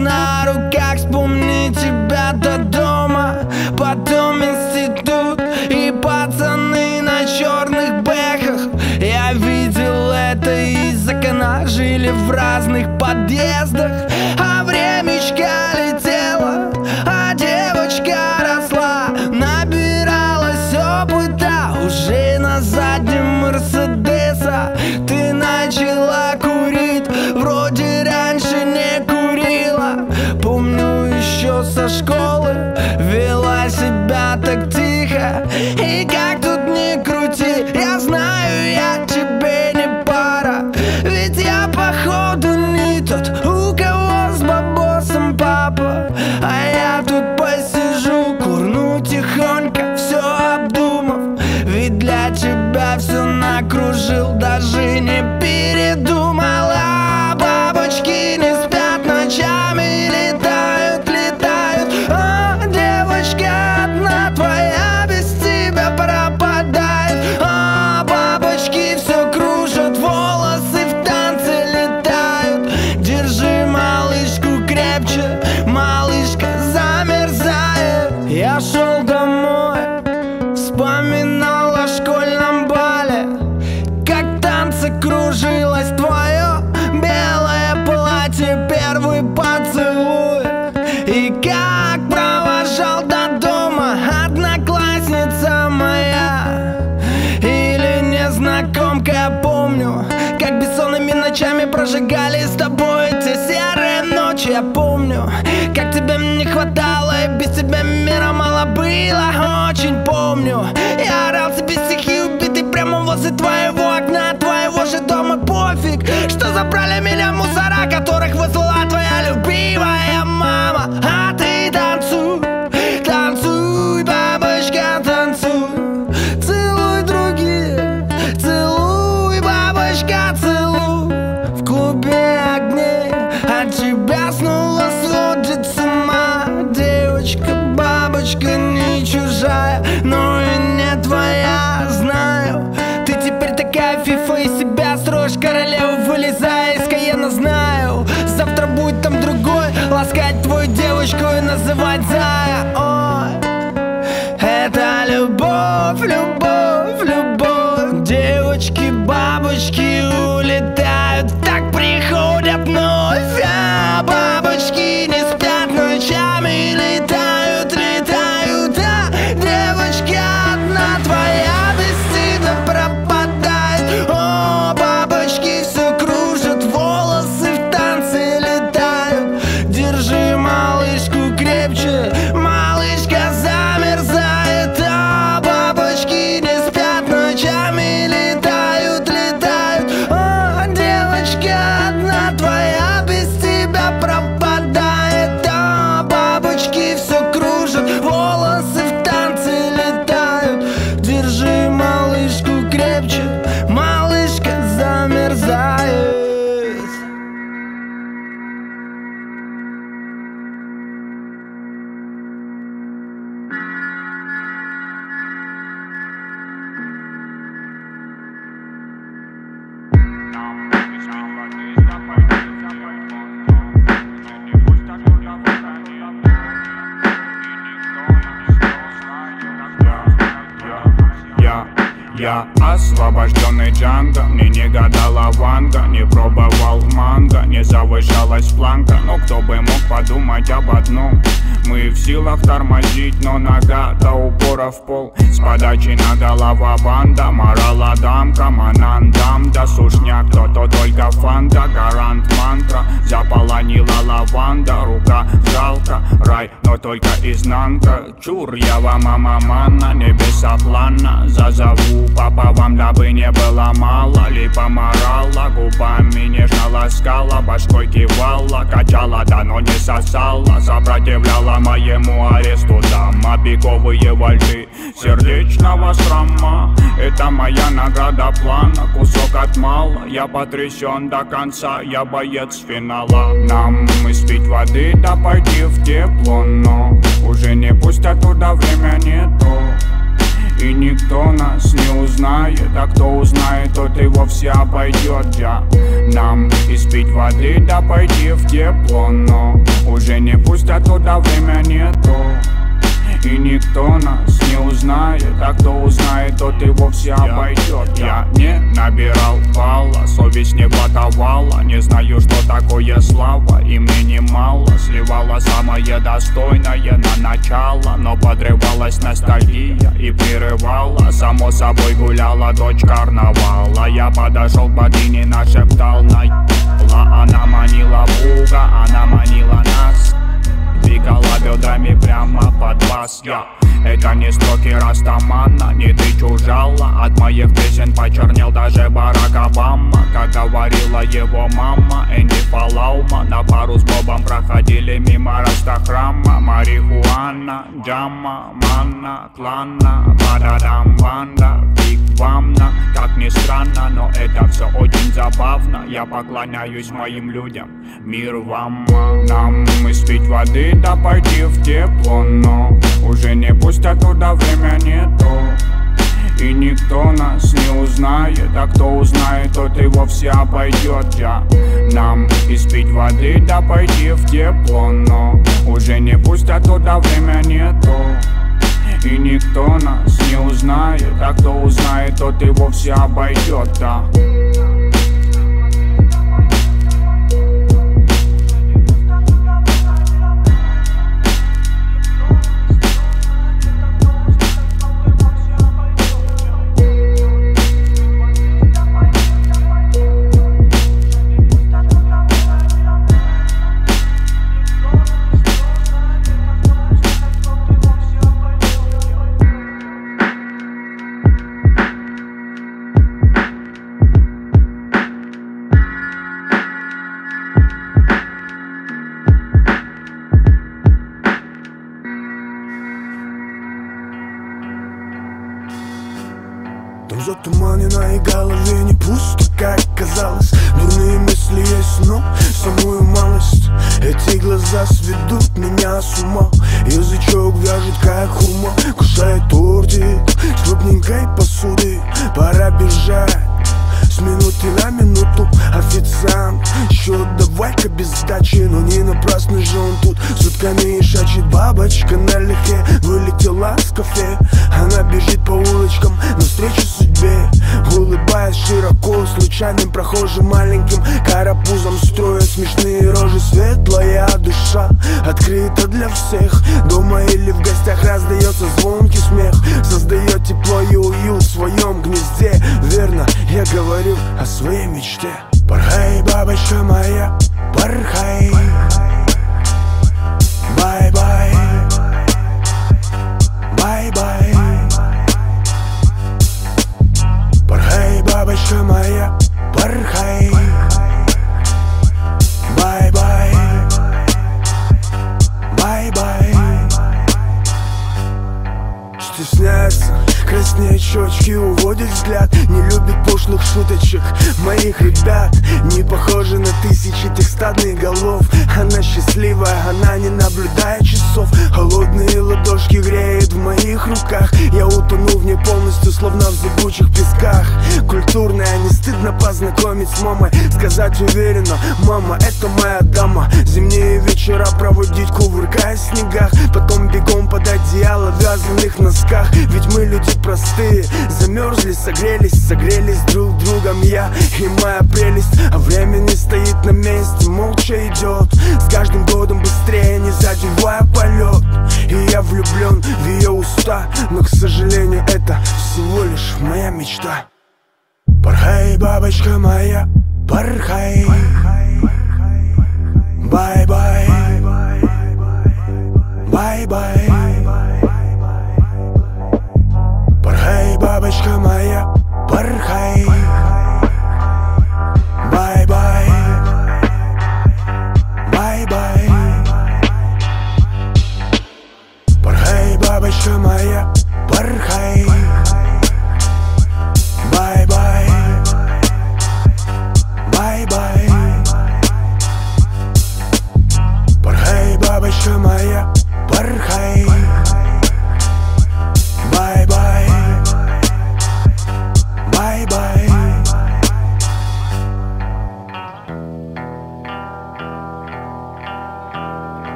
not прожигали с тобой те серые ночи. Я помню, как тебе мне хватало И без тебя мира мало было. Очень помню, я орал тебе стихи убитый Прямо возле твоего окна, твоего же дома. Пофиг, что забрали меня мусора Которых вызвала твоя любимая. девочку и называть Зая О, это любовь, любовь, любовь. Девочки, бабочки улетают, так приходят, но хотя бы одну Мы в силах тормозить, но нога до упора ребра в пол. С подачи на голова банда Морала дамка, манандам Да сушняк, кто-то только фанта Гарант мантра, заполонила лаванда Рука жалко, рай, но только изнанка. Чур, я вам амаманна, небеса плана Зазову папа вам, дабы не было мало. Липа морала, губами нежно ласкала. Башкой кивала, качала, да но не сосала. Сопротивляла моему аресту. Сама пиковые вальжи вальты сердечного шрама. Это моя награда плана, кусок от мала. Я потрясен до конца, я боец финала. Нам испить воды, да пойти в тепло. Но уже не пустят туда, время нету. И никто нас не узнает. А кто узнает, тот и вовсе обойдет я. Нам испить воды, да пойти в тепло. Но уже не пустят туда, время нету и никто нас не узнает. А кто узнает, тот и вовсе обойдет Я не набирал балла, совесть не готовала Не знаю, что такое слава, и мне немало. Сливала самое достойное на начало Но подрывалась ностальгия и прерывала. Само собой гуляла дочь карнавала. Я подошел к богине, нашептал на Она манила Бога, она манила нас Двигала бедрами прямо под вас. Я. Это не строки Растамана, не ты чужала От моих песен почернел даже Барак Обама. Как говорила его мама Энди Фалаума На пару с Бобом проходили мимо Растахрама Марихуана, Джама, Манна, Клана Бададам, Банда, Биг Бамна Как ни странно, но это все очень забавно. Я поклоняюсь моим людям. Мир вам, нам испить воды да пойти в тепло Но уже не пустят туда, время нету и никто нас не узнает А кто узнает, тот и вовсе обойдет я Нам испить воды, да пойти в тепло Но уже не пустят туда, время нету и никто нас не узнает А кто узнает, тот и вовсе обойдет, да я говорю о своей мечте. Порхай, бабочка моя, порхай. Бай-бай. Бай-бай. Порхай, бабочка моя, порхай. Бай-бай. Бай-бай. Стесняется Краснеют щечки, уводит взгляд Пошлых шуточек моих ребят. Не похожа на тысячи тех стадных голов. Она счастливая, она не наблюдает часов. Холодные ладошки греют в моих руках. Я утону в ней полностью, словно в зыбучих песках. Культурная, не стыдно познакомить с мамой. Сказать уверенно, мама, это моя дама Зимние вечера проводить, кувыркаясь в снегах. Потом бегом под одеяло в вязаных носках. Ведь мы люди простые. Замерзли, согрелись, согрелись друг другом Я и моя прелесть. А время не стоит на месте, молча идет. С каждым годом быстрее, не задевая полет. И я влюблен в ее уста Но, к сожалению, это всего лишь моя мечта. Порхай, бабочка моя, порхай. Бай-бай. Бай-бай. Порхай, бабочка моя, порхай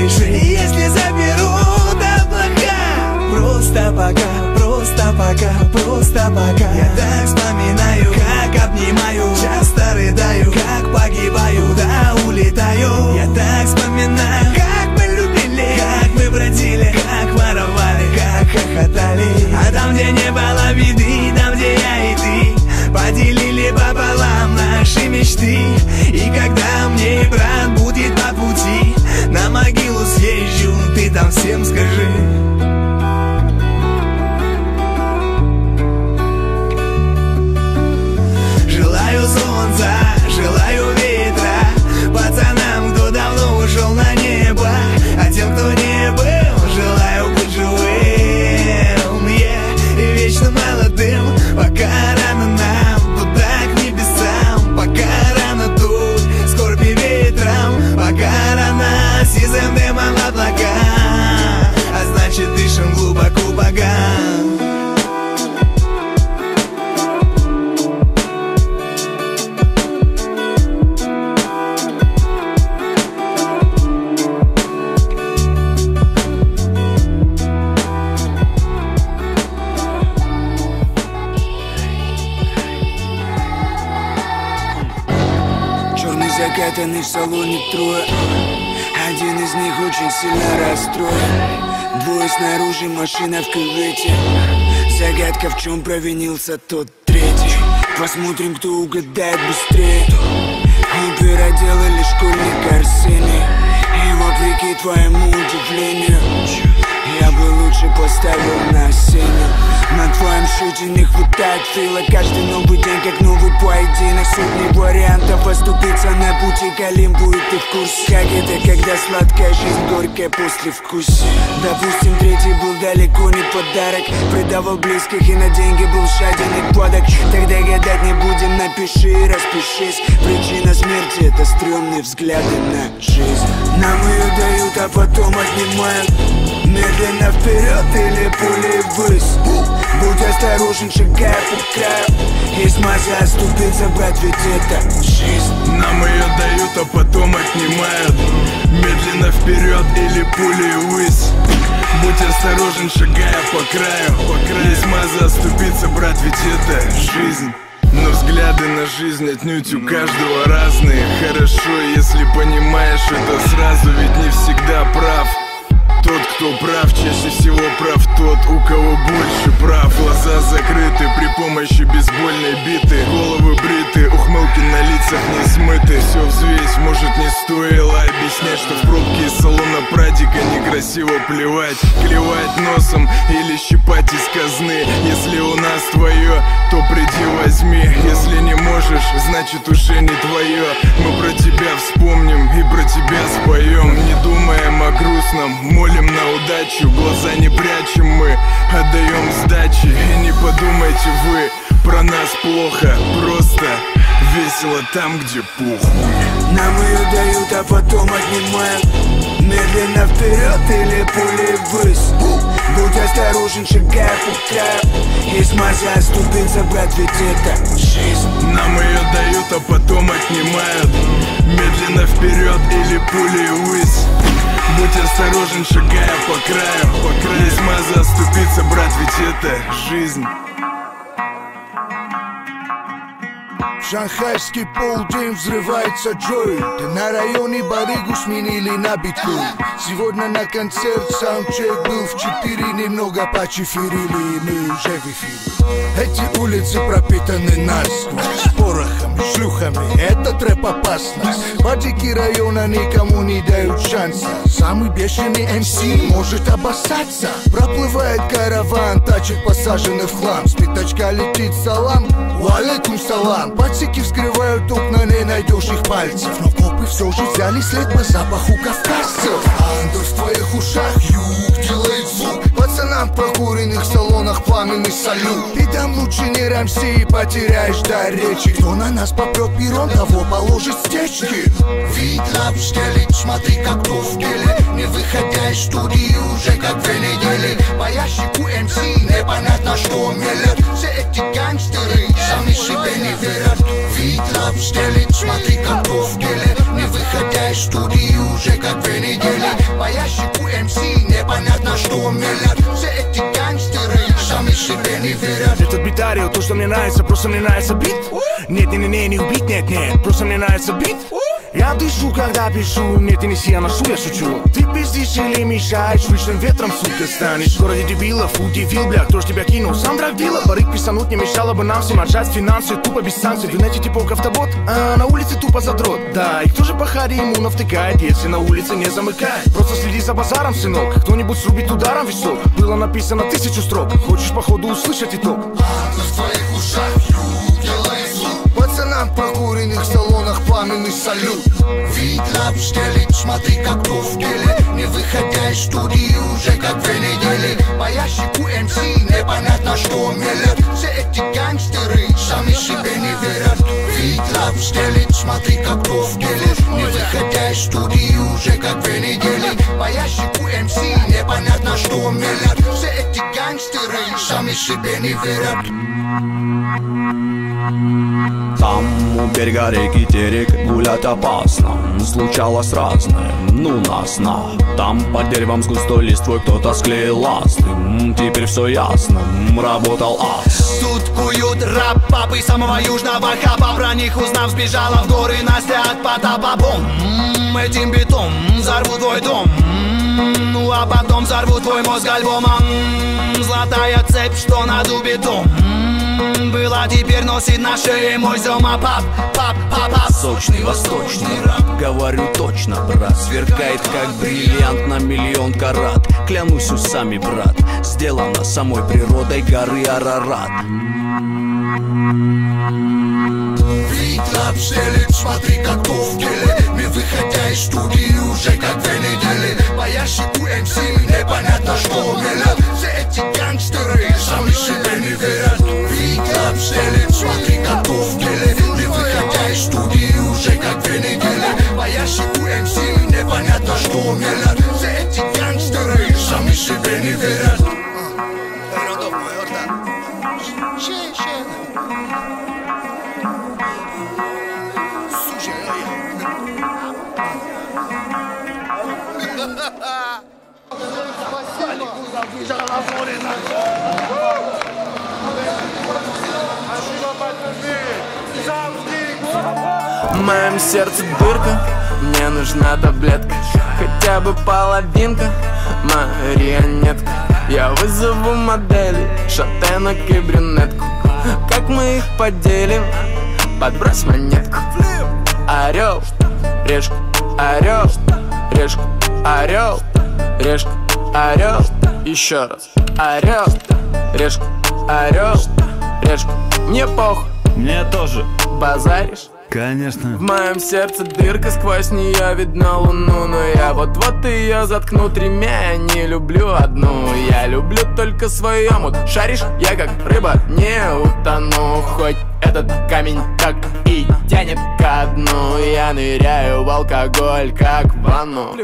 дыши Если заберут облака Просто пока, просто пока, просто пока. Я так вспоминаю, как обнимаю Часто рыдаю, как погибаю, да улетаю. Я так вспоминаю, как мы любили Как мы бродили, как воровали, как хохотали. А там, где не было виды, там, где я и ты Поделили пополам наши мечты. там всем скажи. салоне трое. Один из них очень сильно расстроен. Двое снаружи, машина в кювете. Загадка, в чем провинился тот третий. Посмотрим, кто угадает быстрее. Опера делали школьник Арсений. И вопреки твоему удивлению. Я бы лучше поставил на синий, На твоем шуте не хватает фила. Каждый новый день как новый поединок. Сотни вариантов оступиться на пути. К Олимпу И ты в курсе, как это, когда сладкая жизнь горькая после вкус. Допустим, третий был далеко не подарок. Предавал близких и на деньги был жаден и подок Тогда гадать не будем, напиши и распишись. Причина смерти это стрёмные взгляды на жизнь. Нам ее дают, а потом отнимают. Медленно вперед или пулей ввысь. Будь осторожен, шагая по краю Есть масса оступиться, брат, ведь это жизнь. Нам ее дают, а потом отнимают. Медленно вперед или пулей ввысь. Будь осторожен, шагая по краю, по краю. Есть маза оступиться, брат, ведь это жизнь. Но взгляды на жизнь отнюдь у каждого разные. Хорошо, если понимаешь это сразу, ведь не всегда прав тот, кто прав, чаще всего прав тот, у кого больше прав. Глаза закрыты при помощи бейсбольной биты. Головы бриты, ухмылки на лицах не смыты. Все взвесь, может не стоило объяснять, что в пробке из салона прадика некрасиво плевать. Клевать носом или щипать из казны. Если у нас твое, то приди возьми. Если не можешь, значит уже не твое Мы про тебя вспомним и про тебя споем Не думаем о грустном, молим на удачу Глаза не прячем мы, отдаем сдачи. И не подумайте вы, про нас плохо Просто весело там, где похуй. Нам ее дают, а потом отнимают Медленно вперед или пулей ввысь. Будь осторожен, шагая по краю Есть масса оступиться, брат, ведь это жизнь. Нам ее дают, а потом отнимают. Медленно вперед или пулей ввысь Будь осторожен, шагая по краю, по краю. Есть маза оступиться, брат, ведь это жизнь шанхайский полдень взрывается джойнт На районе Баригу сменили на биткоин Сегодня на концерт саундчек был в четыре Немного почефирили и мы уже в эфире. Эти улицы пропитаны насквозь. Порохами, шлюхами, этот рэп опасно. Падики района никому не шанса Самый бешеный МС может обоссаться. Проплывает караван, тачек посаженных в хлам. С пятачка летит салам, валейкум салам. Пацики вскрывают окна, не найдешь их пальцев. Но копы все же взяли след по запаху кавказцев. Андер в твоих ушах, юг делает в прокуренных салонах пламенный салют. И там лучше не рамси, потеряешь дар речи. Кто на нас попрет пером, того положит стечки. Вид лап стелит, смотри как кто в деле Не выходя из студии уже как две недели По ящику МС непонятно что мелят Все эти гангстеры сами себе не верят Вид лап стелит, смотри как кто в деле Не выходя из студии уже как две недели По ящику МС непонятно что мелят Все эти гангстеры сами себе не верят Этот бит Арио, то, что мне нравится, просто мне нравится бит Нет, не, не, не, не убить, нет, нет, просто мне нравится бит я дышу, когда пишу, нет, и не я ношу, я шучу. Ты пиздишь или мешаешь, слышным ветром, сука, станешь. В городе дебилов удивил, бля, кто ж тебя кинул? Сам драгдила, барык писануть не мешало бы нам всем. Отжать финансы Тупо без санкций, в инете типа автобот, а на улице тупо задрот. Да, и кто же по харе ему навтыкает, если на улице не замыкает. Просто следи за базаром, сынок, кто-нибудь срубит ударом висок. Было написано тысячу строк, хочешь походу услышать итог? Пацанам в прокуренных салонах пламенный салют. Вид лап стелит, смотри как кто в деле Не выходя из студии уже как две недели. По ящику МС непонятно что мелят Все эти гангстеры сами себе не верят. Вид лап стелит, смотри как кто в деле Не выходя из студии уже как две недели. По ящику МС непонятно что мелят Гангстеры сами себе не верят Там у берега реки терек гулять опасно. Случалось разное, ну нас на Там под деревом с густой листвой кто-то склеил ласты. Теперь все ясно, работал ас. Тут куют раб папы самого южного хаба Про них узнав сбежала в горы Настя от потапа. Бум, этим битом взорву твой дом Ну а потом взорву твой мозг альбомом. Золотая цепь, что на дубе дом. Была теперь носит на шее мой зома пап, пап, пап, пап Сочный восточный рап, говорю точно, брат. Сверкает как бриллиант на миллион карат. Клянусь усами, брат, сделано самой природой горы Арарат. Клаб стелит, смотри, как деле Мы выходя из студии уже как две недели Боящий у МС, непонятно, что мелят Все эти гангстеры сами себе не верят Клаб стелит, смотри, как то в деле Мы выходя из студии уже как две недели Боящий у МС, непонятно, что мелят Все В моем сердце дырка, мне нужна таблетка. Хотя бы половинка, марионетка. Я вызову модели, шатенок и брюнетку. Как мы их поделим, подбрось монетку. Орел, решка, орел, решка, орел, решка, орел Еще раз, орел, решка, орел, решка. Мне похуй, Мне тоже, базаришь? Конечно. В моем сердце дырка, сквозь нее видно луну Но я вот-вот ее заткну тремя, я не люблю одну. Я люблю только своем, вот шаришь, я как рыба не утону. Хоть этот камень так и тянет ко дну. Я ныряю в алкоголь, как в ванну.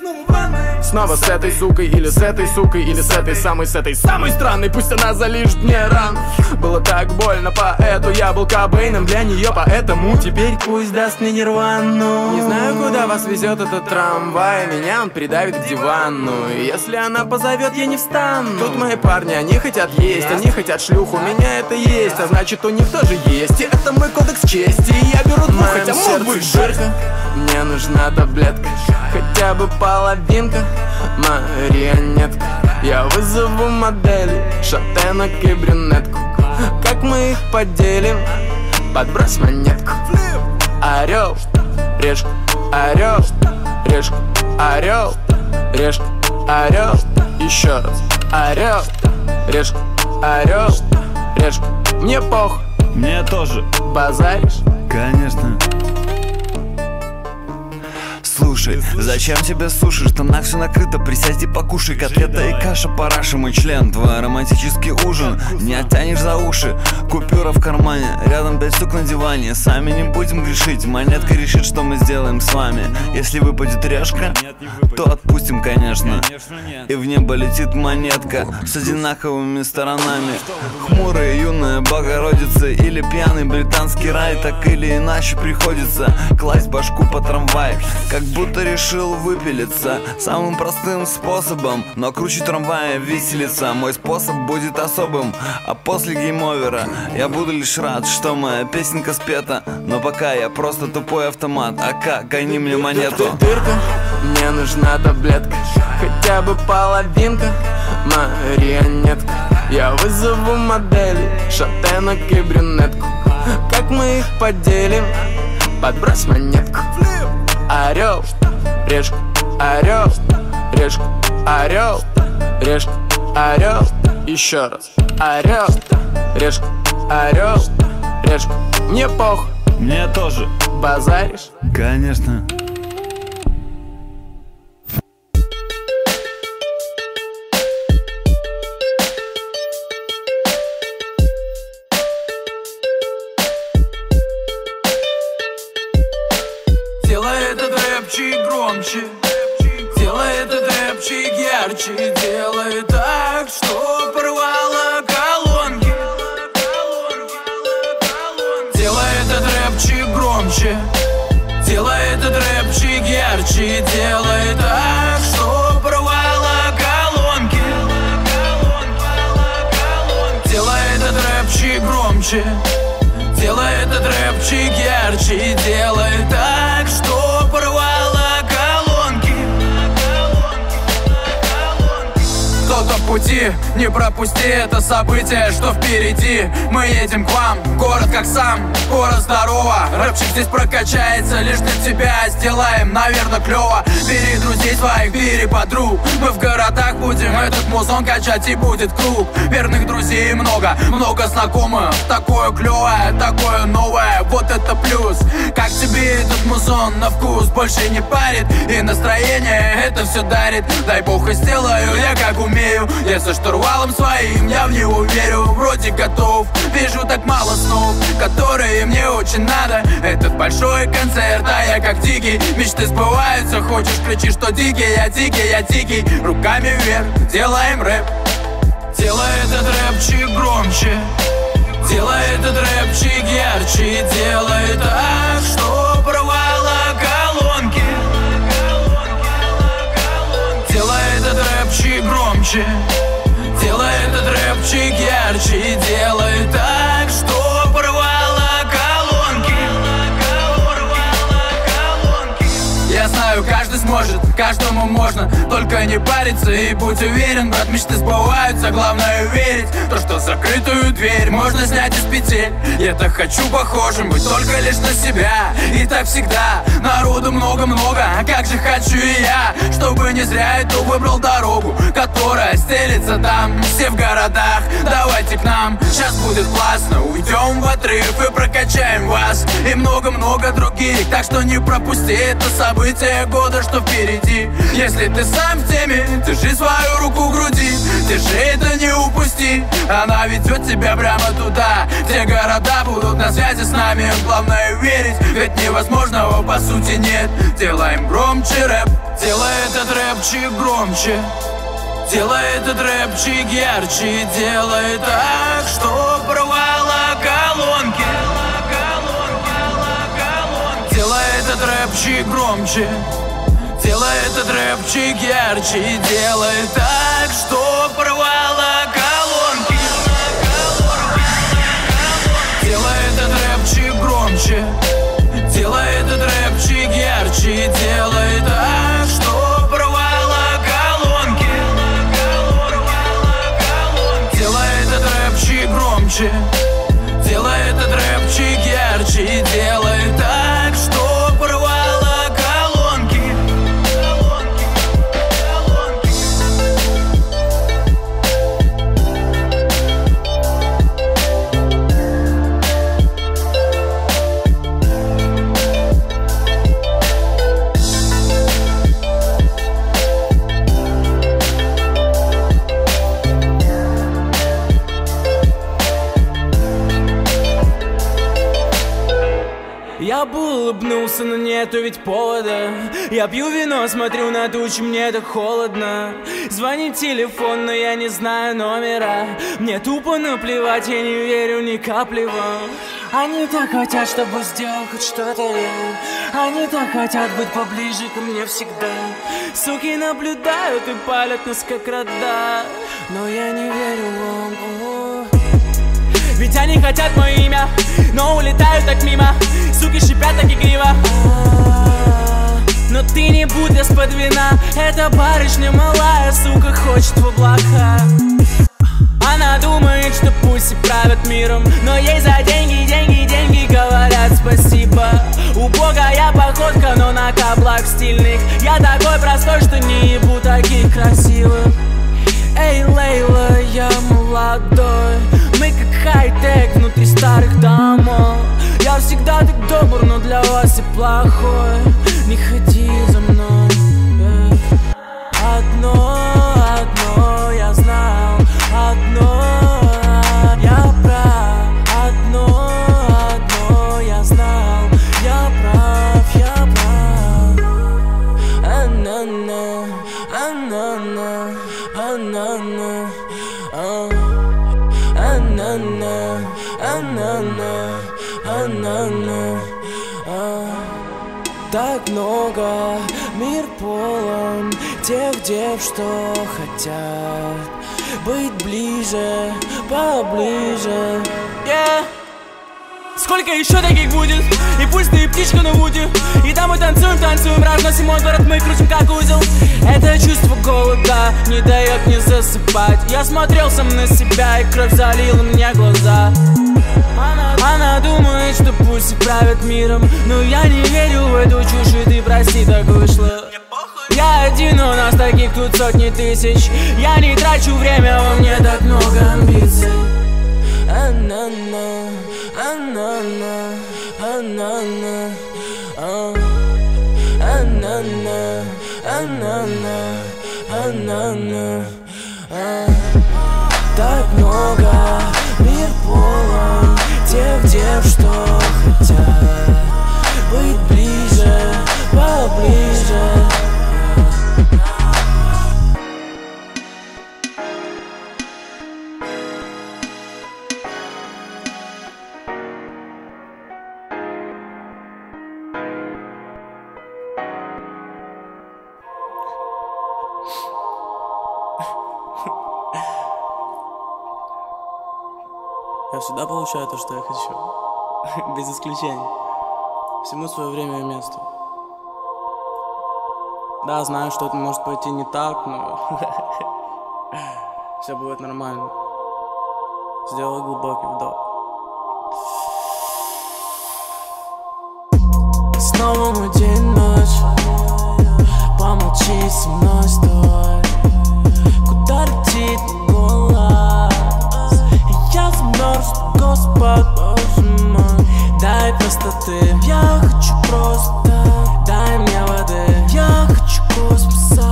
Снова с этой сукой или с этой сукой Или с этой самой, с этой самой странной. Пусть она залижет мне ран. Было так больно, поэту я был Кобейном для нее Поэтому теперь пусть даст мне нирвану. Не знаю, куда вас везет этот трамвай Меня он придавит к дивану. Если она позовет, я не встану. Тут мои парни, они хотят есть Они хотят шлюху, у меня это есть А значит, у них тоже есть. И это мой кодекс чести И я беру двух, хотя мог бы дырка Мне нужна таблетка Хотя бы половинка Марионетка Я вызову модели Шатенок и брюнетку. Как мы их поделим? Подбрось монетку. Орел, решка, орел, решка, орел, решка, орел. Еще раз. Орел, решка, орел, решка Мне похуй, Мне тоже, базаришь? Конечно Слушай, зачем тебе суши? Штанах все накрыто, присядь и покушай. Котлета и каша, параша, мой член. Твой романтический ужин, не оттянешь за уши. Купюра в кармане, рядом пять штук на диване. Сами не будем грешить, монетка решит, что мы сделаем с вами. Если выпадет решка, то отпустим, конечно. И в небо летит монетка с одинаковыми сторонами. Хмурая юная Богородица Или пьяный британский рай Так или иначе приходится класть башку по трамвай Как будто решил выпилиться Самым простым способом Но круче трамвая виселица. Мой способ будет особым А после геймовера я буду лишь рад Что моя песенка спета. Но пока я просто тупой автомат А как, гони мне монету. Дырка, мне нужна таблетка Хотя бы половинка. Марионетка Я вызову модели Шатенок и брюнетку. Как мы их поделим? Подбрось монетку Орел, решка, орел, решка, орел, решка, орел Еще раз. Орел, решка, орел, решка Мне похуй, Мне тоже, базаришь? Конечно Не пропусти это событие, что впереди. Мы едем к вам, город как сам, город здорово. Рэпчик здесь прокачается лишь для тебя Сделаем, наверное, клево. Бери друзей своих, бери подруг. Мы в городах будем этот музон качать и будет круг. Верных друзей много, много знакомых. Такое клевое, такое новое, вот это плюс. Как тебе этот музон на вкус? Больше не парит и настроение это все дарит. Дай бог и сделаю я как умею. Я со штурвалом своим, я в него верю Вроде готов, вижу так мало снов Которые мне очень надо. Этот большой концерт, а я как дикий. Мечты сбываются, хочешь кричи, что дикий. Я дикий, я дикий, руками вверх Делаем рэп. Делай этот рэпчик громче. Делай этот рэпчик ярче. Делай так, что порвало колонки. Делай этот рэпчик громче Делай этот рэпчик ярче Делай так, знаю, каждый сможет, каждому можно. Только не париться и будь уверен Брат, мечты сбываются, главное верить То, что закрытую дверь можно снять из петель. Я так хочу похожим быть только лишь на себя. И так всегда, народу много-много А как же хочу и я, чтобы не зря эту выбрал дорогу Которая стелится там, все в городах. Давайте к нам, сейчас будет классно. Уйдем в отрыв и прокачаем вас. И много-много других Так что не пропусти это событие года, что впереди. Если ты сам в теме, держи свою руку в груди. Держи это, не упусти. Она ведет тебя прямо туда Где города будут на связи с нами. Главное верить, ведь невозможного по сути нет. Делаем громче рэп Делай этот рэпчик громче. Делай этот рэпчик ярче Делай так, что порвало этот рэпчик громче Делай этот рэпчик ярче Делай так, что порвало колонки. Делай этот рэпчик громче Делай этот рэпчик ярче Делай улыбнулся, но нету ведь повода. Я пью вино, смотрю на тучи, мне так холодно. Звонит телефон, но я не знаю номера. Мне тупо наплевать, я не верю ни капли вам Они так хотят, чтобы сделал хоть что-то. Я Они так хотят быть поближе ко мне всегда. Суки наблюдают и палят нас как рода. Но я не верю вам. Ведь они хотят мое имя, но улетают так мимо. Суки шипят так игриво. Но ты не будь из-под вина Эта барышня малая, сука, хочет в облака. Она думает, что пусть правят миром Но ей за деньги, деньги, деньги говорят спасибо. Убогая походка, но на каблах стильных. Я такой простой, что не ебу таких красивых всегда так добр, но для вас и плохой. Не ходи дев, что хотят. Быть ближе, поближе. Yeah. Сколько еще таких будет? И пусть ты птичка на вуде И там мы танцуем, танцуем, разносим мой город, мы крутим как узел. Это чувство голода не дает мне засыпать. Я смотрел сам на себя и кровь залила мне глаза. Она, думает, что пусть правят миром. Но я не верю в эту чушь, и ты прости, так вышло я один, у нас таких тут сотни тысяч Я не трачу время, во мне так много амбиций А-на-на, а-на-на, а-на-на. А-на-на, а-на-на, а-на-на, а. Так много, мир полон Тех дев, что получаю то, что я хочу. Без исключения. Всему свое время и место. Да, знаю, что-то может пойти не так, но все будет нормально. Сделай глубокий вдох. Снова мы день, ночь Помолчи со мной, стой Куда летит Господь, боже мой Дай простоты Я хочу просто. Дай мне воды. Я хочу космоса.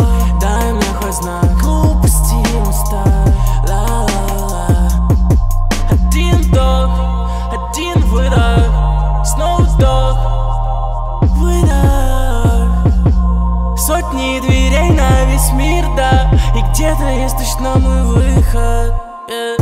Дай мне хоть знак. Глупости моста Ла-ла-ла. Один вдох Один выдох. Снова вдох Выдох. Сотни дверей на весь мир, да. И где-то есть точно мой выход. Yeah.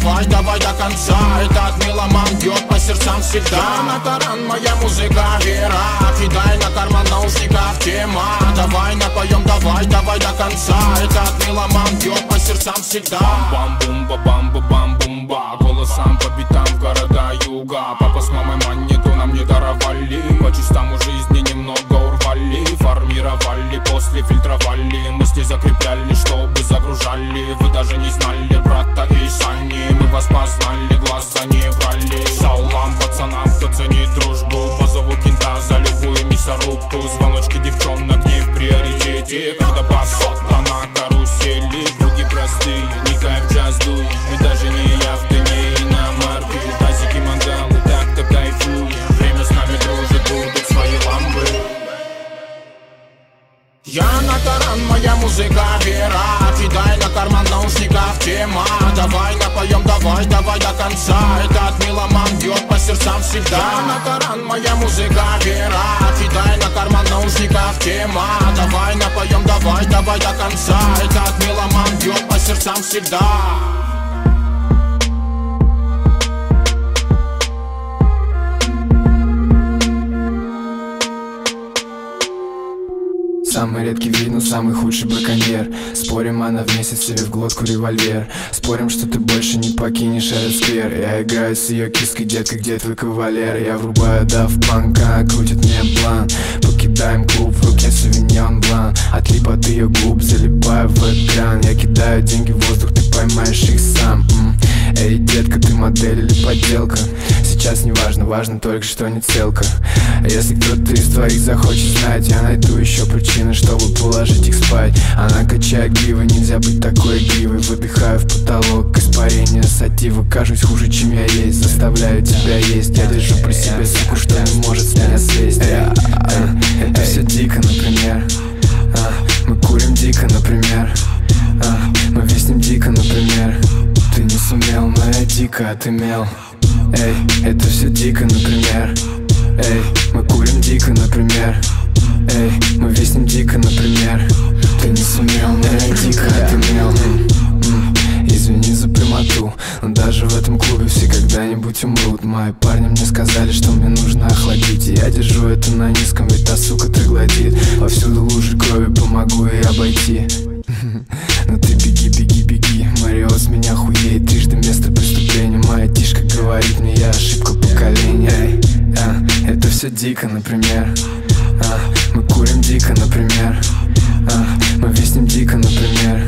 Давай, давай до конца. Этот меломан бьет по сердцам всегда. На таран, моя музыка вера. Кидай на карман наушников тема. Давай напоем, давай, давай до конца. Этот меломан бьет по сердцам всегда. Бам-бумба, бамба, бам-бумба Голосам по битам в города юга. Папа с мамой монету нам не даровали. По частам у жизни немного урвали Формировали, после фильтровали Мысли закрепляли, чтобы загружали. Вы даже не знали брата и Сани. Мы вас познали, глаза не врали Салам пацанам, кто ценит дружбу. Позову кента за любую мясорубку. Звоночки девчонок не в приоритете. Когда басота на карусели. Круги простые, не кайф джаз дуй я на таран, моя музыка вера. Кидай на карман наушников тема. Давай напоем, давай, давай до конца. Этот меломан бьет по сердцам всегда. Я на таран, моя музыка вера. Кидай на карман наушников тема. Давай напоем, давай, давай до конца. Этот меломан бьет по сердцам всегда Самый редкий вид, но самый худший браконьер. Спорим, она в месяц себе в глотку револьвер. Спорим, что ты больше не покинешь этот сквер. Я играю с ее киской, детка, где твой кавалер? Я врубаю дав планка, крутит мне план. Покидаем клуб, в руке сувеньон блан Отлип от ее губ, залипаю в экран. Я кидаю деньги в воздух, ты поймаешь их сам. Эй, детка, ты модель или подделка? Сейчас не важно, важно только, что не целка. Если кто-то из твоих захочет знать Я найду еще причины, чтобы положить их спать. Она качает гривы, нельзя быть такой игривой Выдыхаю в потолок, испарение сатива. Кажусь хуже, чем я есть, заставляю тебя есть. Я держу при себе суку, что не может с меня слезть. Эй, эй, Это все дико, например. А, Мы курим дико, например. А, Мы виснем дико, например. Ты не сумел, но я дико отымел Эй, это все дико, например. Эй, мы курим дико, например. Эй, мы виснем дико, например. Ты не сумел, но я дико отымел Извини за прямоту Но даже в этом клубе все когда-нибудь умрут. Мои парни мне сказали, что мне нужно охладить И я держу это на низком, ведь та сука троглодит Повсюду лужи крови, помогу ей обойти. Ну ты беги, беги, беги Мариот с меня хуеет. Трижды место преступления Тишка говорит мне, я ошибка поколения. Эй, а, Это все дико, например. А, Мы курим дико, например. А, Мы виснем дико, например.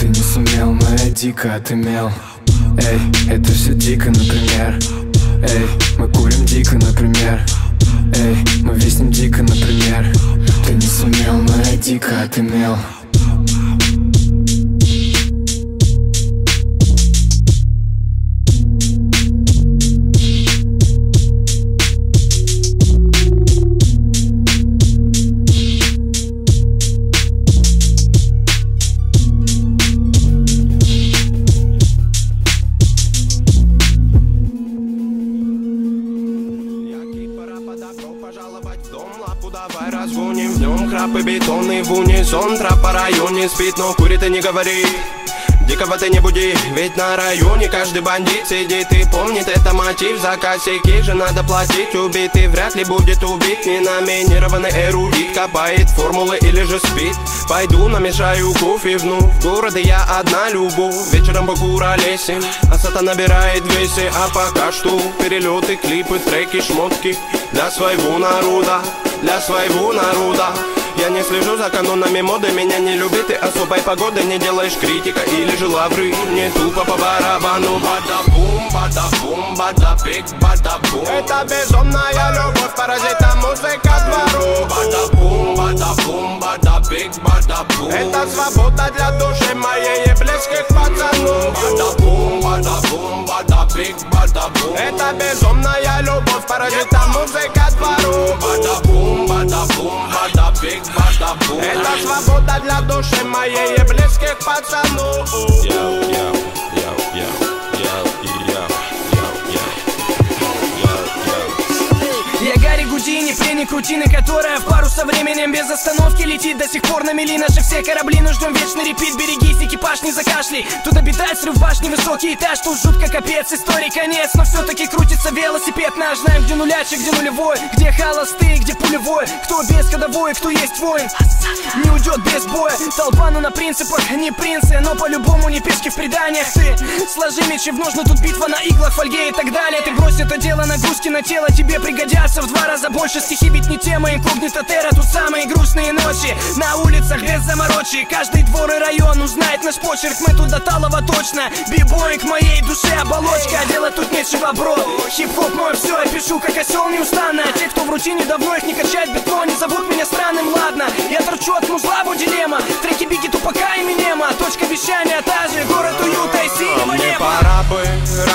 Ты не сумел, но я дико отымел Эй, это все дико, например. Эй, мы курим дико, например. Эй, мы виснем дико, например. Ты не сумел, но я дико отымел в унисон Трап по районе спит, но курит и не говори. Дикого ты не буди, ведь на районе каждый бандит сидит и помнит Это мотив, за косяки же надо платить. Убитый вряд ли будет убит Не номинированный эрудит Копает формулы или же спит. Пойду намешаю кофе вновь В городе я одна любовь Вечером по куролесим А сата набирает весе А пока что перелеты, клипы, треки, шмотки Для своего народа, для своего народа я не слежу за канонами моды, меня не любит и особой погоды. Не делаешь критика или же лавры Не тупо по барабану. Бада-бум, бада-бум, бада-пик, бада-бум. Это безумная любовь, паразита музыка двору. Бада-бум, бада-бум, бада-пик, бада-бум. Это свобода для души моей и близких пацанов Бада-бум, бада-бум, бада-пик, бада-бум. Это безумная любовь, паразита музыка двору. Бада-бум, бада-бум, бада-пик, бада-бум Это свобода для души моей и близких пацанов Я Гудини, пленник рутины, которая в пару со временем без остановки летит. До сих пор на мели наши все корабли, но ждем вечный репит. Берегись, экипаж не закашли, тут обитает срыв башни, высокий этаж Тут жутко капец, истории конец, но все-таки крутится велосипед наш Знаем, где нулячик, где нулевой, где холостые, где пулевой. Кто без ходовой, кто есть воин, не уйдет без боя. Толпа, ну на принципах, не принцы, но по-любому не пешки в преданиях. Ты сложи мечи в ножны, тут битва на иглах, фольге и так далее. Ты брось это дело, нагрузки на тело тебе пригодятся в два раза больше. Стихи ведь не тема, инкогнито терра, тут самые грустные ночи. На улицах без заморочи, каждый двор и район узнает наш почерк. Мы тут до талого точно, бибой к моей душе оболочка А делать тут нечего, бро, хип-хоп мой все, я пишу как осел неустанно. А те, кто в рутине давно их не качает бетон, не зовут меня странным, ладно. Я торчу от музла, вот дилемма, треки Бигги, Тупака и Минема. Точка вещания та же, город уюта и синего Мне неба. пора бы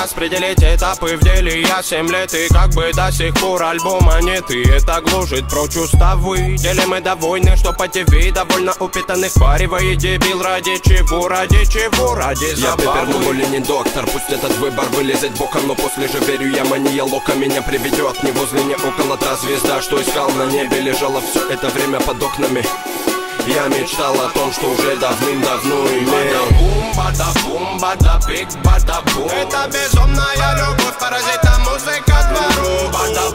распределить этапы в деле. Я семь лет и как бы до сих пор альбома нет. И это глушит прочь уставы. Делим мы довольны, что по ТВ довольно упитанных Паривает дебил ради чего, ради чего, ради Я забавы. пепер, но более не доктор. Пусть этот выбор вылезет боком Но после же верю я мания лока Меня приведет. Не возле, не около Та звезда, что искал на небе Лежала все это время под окнами. Я мечтал о том, что уже давным-давно имел Бада-бум, бада-бум, бада-биг, бада-бум. Это безумная любовь, паразита музыка двору Бада-бум,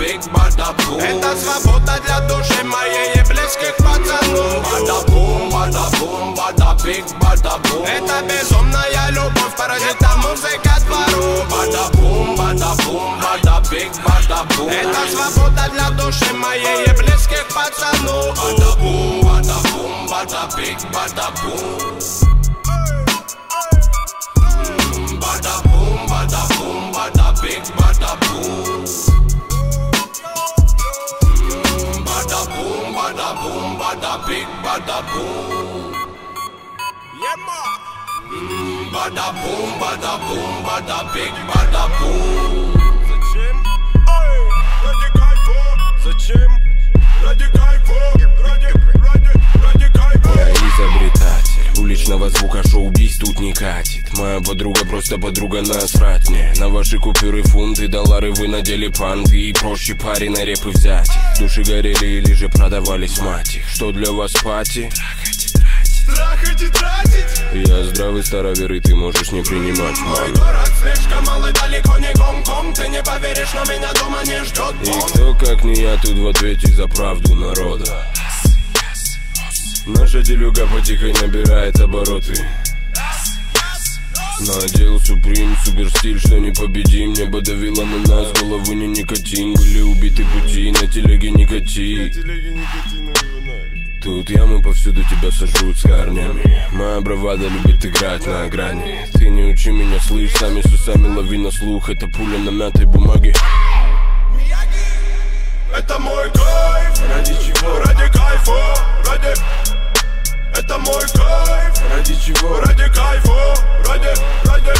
big badaboom Это свобода для души моей и близких пацанов Бадабум, бадабум, бадабик, бадабум Это безумная любовь, паразита музыка двору Бадабум, бадабум, бадабик, бадабум Это свобода для души моей и близких пацанов Бадабум, бадабум, бадабик, бадабум Bada boom, bada boom, bada big, bada boom. Bada boom, bada boom, bada big, bada boom. Yeah, man. Bada boom, bada boom, bada big, bada boom. Зачем? Ой, ради кайфа. Зачем? Ради кайфа. Ради, ради, уличного звука шоу-биз тут не катит Моя подруга просто подруга насрать мне На ваши купюры фунты, доллары вы надели панты И проще пари на репы взять Души горели или же продавались мать их. Что для вас пати? Трахать и тратить. Я здравый старовер и ты можешь не принимать Мой мой город слишком малый, далеко не Гонконг. Ты не поверишь, но меня дома не ждет И бомб кто как не я тут в ответе за правду народа Наша делюга потихоньку набирает обороты. Надел Суприм, супер стиль, что непобедим Небо давило на нас, голову не никотин. Были убиты пути, на телеге никотин. Тут ямы повсюду тебя сожрут с корнями. Моя бравада любит играть на грани. Ты не учи меня, слышь, сами с усами лови на слух. Это пуля на мятой бумаге. Это мой кайф. Ради чего? Ради кайфа. Ради Это мой кайф Ради чего? Ради кайфа Ради, ради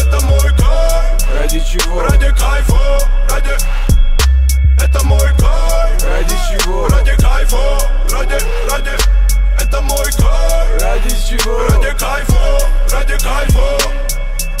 Это мой кайф Ради чего? Ради кайфа Ради Это мой кайф Ради чего? Ради кайфа Ради, ради Это мой кайф Ради чего? Ради кайфа Ради кайфа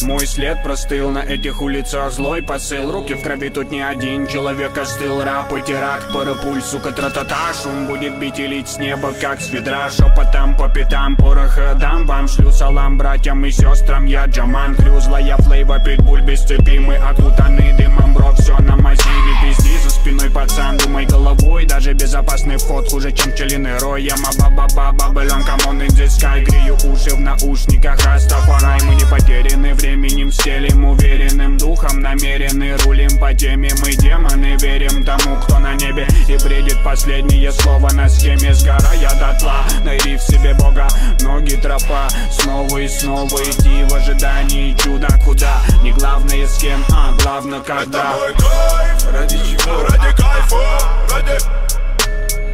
Мой след простыл на этих улицах Злой посыл, руки в крови Тут не один человек остыл. Рап и теракт, парапуль, сука, тра-та-та Шум будет бить и лить с неба, как с ведра. Шепотом по пятам, пороха дам Вам шлю салам братьям и сестрам Я Джаман, Крю, злая флейва Питбуль без цепи, мы окутаны дымом Бро, все на массиве, пизди спиной Пацан, думай головой, даже безопасный вход Хуже, чем пчелиный рой. Я ба-ба-ба, бабелем, камон, sky. Грею уши в наушниках, Растафарай Мы не потеряны временем, стелим Уверенным духом, намерены Рулим по теме, мы демоны Верим тому, кто на небе. И бредит последнее слово на схеме. Сгорая дотла, найди в себе Бога. Ноги тропа, снова и снова Идти в ожидании чуда. Куда? Не главное с кем, а главное когда. Это мой кайф Ради чего? Ради кайфа Ради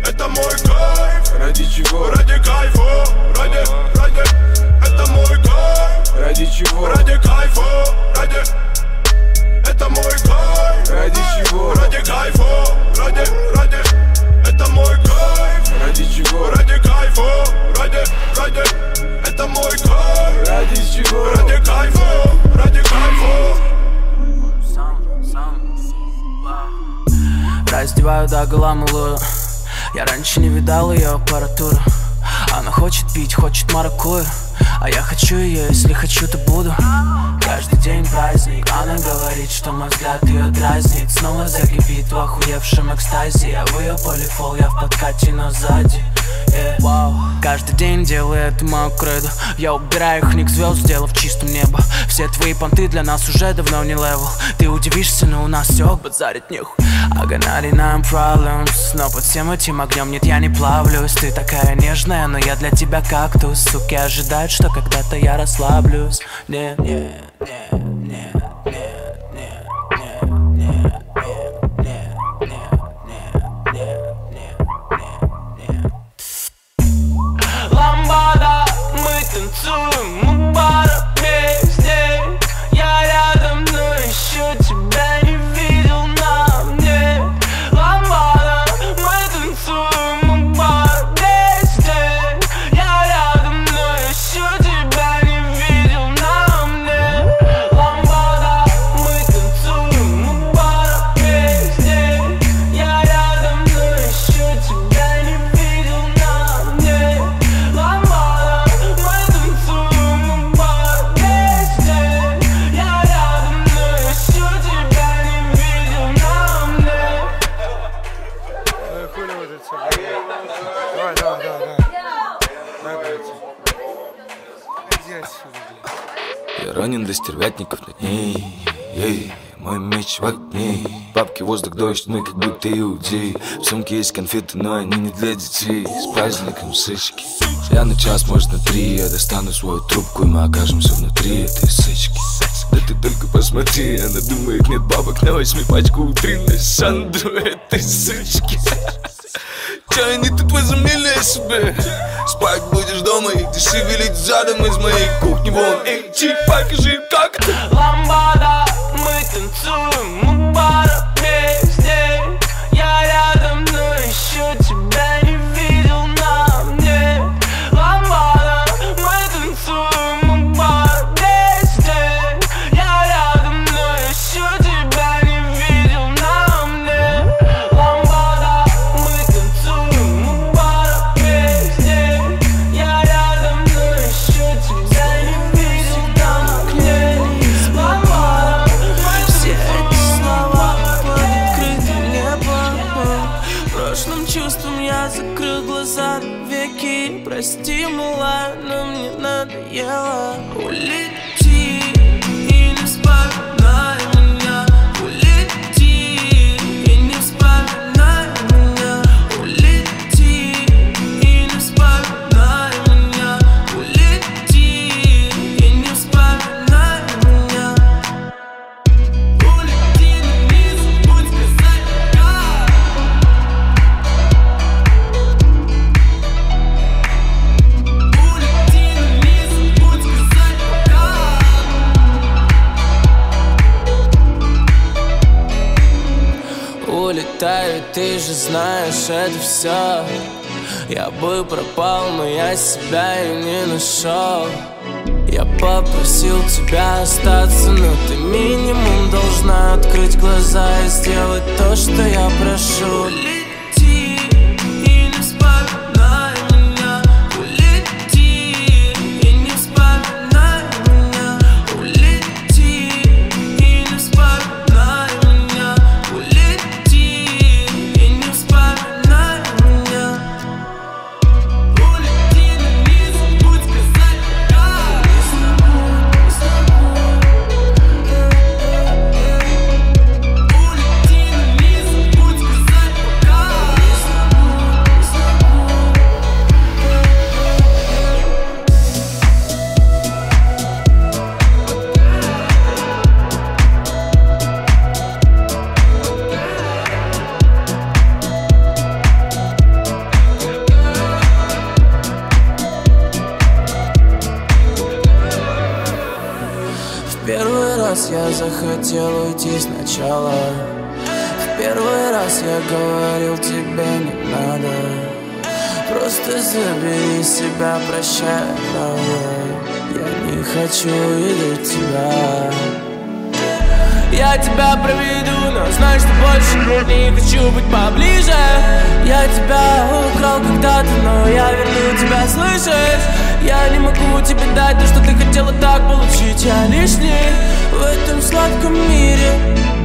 Это мой кайф Ради чего? Ради кайфа Ради, ради видал ее аппаратуру Она хочет пить, хочет маракую. А я хочу ее, если хочу, то буду. Каждый день праздник. Она говорит, что мой взгляд ее дразнит. Снова закипит в охуевшем экстазе. Я в ее полифол, я в подкате, но сзади. Каждый день делаю это кредо Я убираю их ник звезд, сделав чистым небо. Все твои понты для нас уже давно не левел. Ты удивишься, но у нас все базарит нехуй. I got 99 problems Но под всем этим огнем нет, я не плавлюсь. Ты такая нежная, но я для тебя кактус. Суки ожидают, что когда-то я расслаблюсь. Нет, нет, нет, воздух, дождь, мы как будто иудеи В сумке есть конфеты, но они не для детей. С праздником сычки. Я на час, может на три. Я достану свою трубку и мы окажемся внутри этой сычки. Да ты только посмотри, она думает нет бабок. На восьми пачку утренней Сандру этой сычки. Че они тут возомнили себе? Спать будешь дома и ты шевелить задом из моей кухни. Вон, эй, чик, покажи, как. Ламбада, мы танцуем чувством я закрыл глаза веки. Прости, милая, но мне надоело Улети и не вспоминай же знаешь, это все Я бы пропал, но я себя и не нашел Я попросил тебя остаться, но ты минимум должна открыть глаза и сделать то, что я прошу захотел уйти сначала. В первый раз я говорил тебе не надо. Просто забери себя, прощай, правда Я не хочу видеть тебя. Я тебя проведу, но знай, что больше не хочу быть поближе. Я тебя украл когда-то, но я верну тебя, слышишь? Я не могу тебе дать то, что ты хотела так получить Я лишний в этом сладком мире.